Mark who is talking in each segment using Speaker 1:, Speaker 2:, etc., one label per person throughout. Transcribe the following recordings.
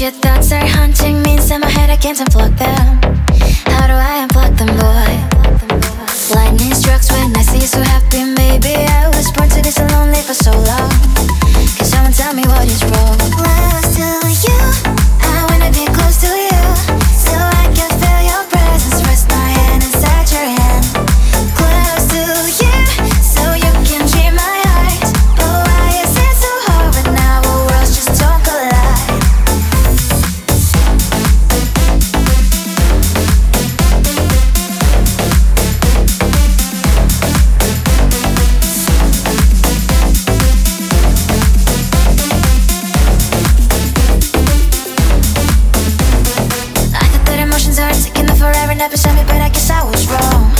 Speaker 1: your thoughts are haunting me inside my head I can't unplug them. How do I unplug beside me, but I guess I was wrong.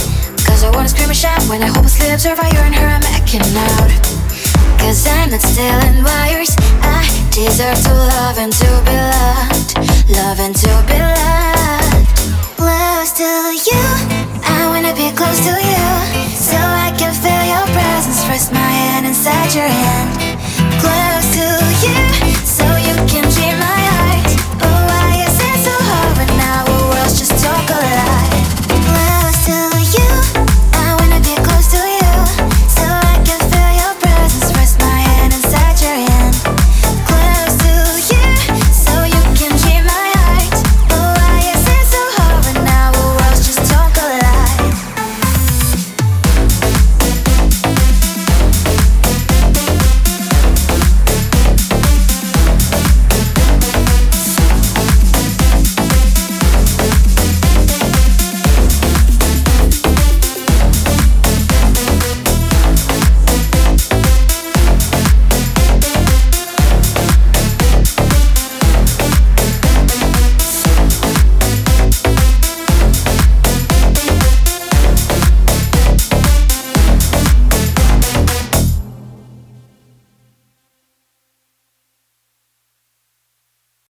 Speaker 1: Cause I wanna scream and shout when I hopelessly observe how you and her are making out. Cause I'm not stealing wires. I deserve to love and to be loved. Love and to be loved. Close to you. I wanna be close to you. So I can feel your presence. Rest my hand inside your hand. Close to you.